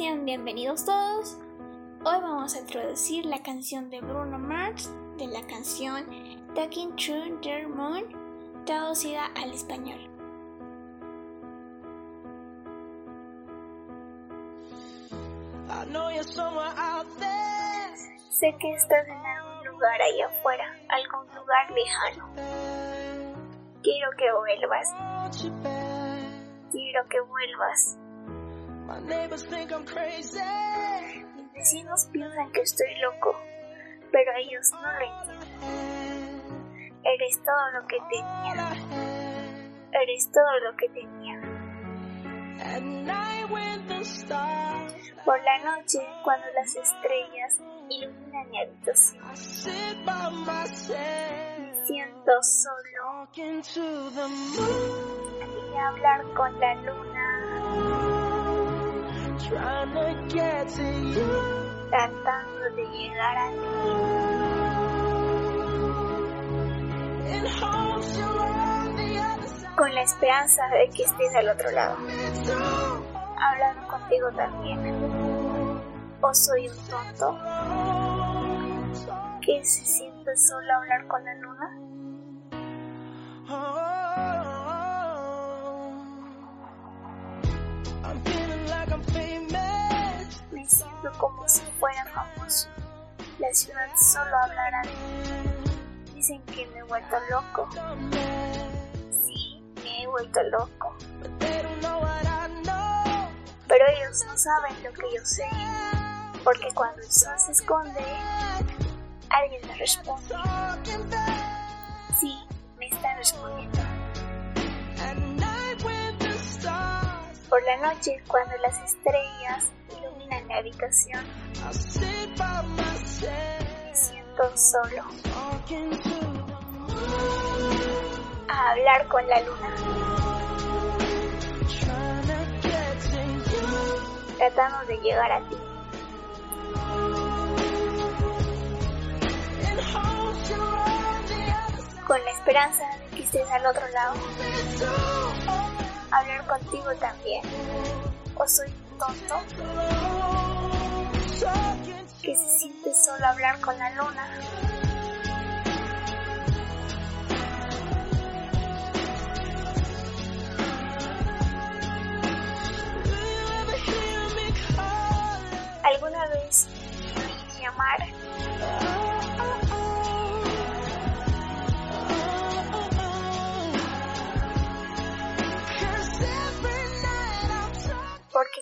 Sean bienvenidos todos. Hoy vamos a introducir la canción de Bruno Mars de la canción Talking Through the Moon, traducida al español. Sé que estás en algún lugar ahí afuera, algún lugar lejano. Quiero que vuelvas. Quiero que vuelvas. Mis vecinos piensan que estoy loco, pero ellos no lo entienden. Eres todo lo que tenía. Eres todo lo que tenía. Por la noche, cuando las estrellas iluminan mi habitación, me siento solo. Quería hablar con la luna, tratando de llegar a ti. Con la esperanza de que estés al otro lado. Hablando contigo también. ¿O soy un tonto? ¿Que se siente solo hablar con la luna? Como si fuera famoso. La ciudad solo hablará de mí. Dicen que me he vuelto loco. Sí, me he vuelto loco. Pero ellos no saben lo que yo sé. Porque cuando el sol se esconde, alguien me responde. Sí, me están respondiendo. Por la noche, cuando las estrellas iluminan la habitación, me siento solo. A hablar con la luna. Tratando de llegar a ti. Con la esperanza de que estés al otro lado. Hablar contigo también. ¿O soy tonto? Que se siente solo hablar con la luna. ¿Alguna vez me oí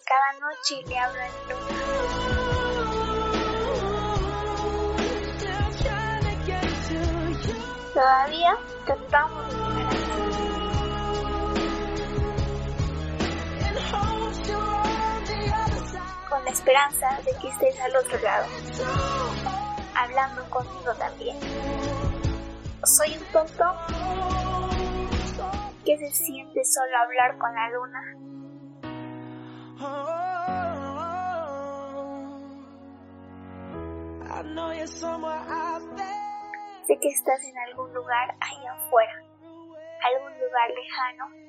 cada noche le hablo la luna. Todavía tratamos con la esperanza de que estés al otro lado, hablando conmigo también. ¿Soy un tonto? ¿Qué se siente solo hablar con la luna? Sé que estás en algún lugar ahí afuera, algún lugar lejano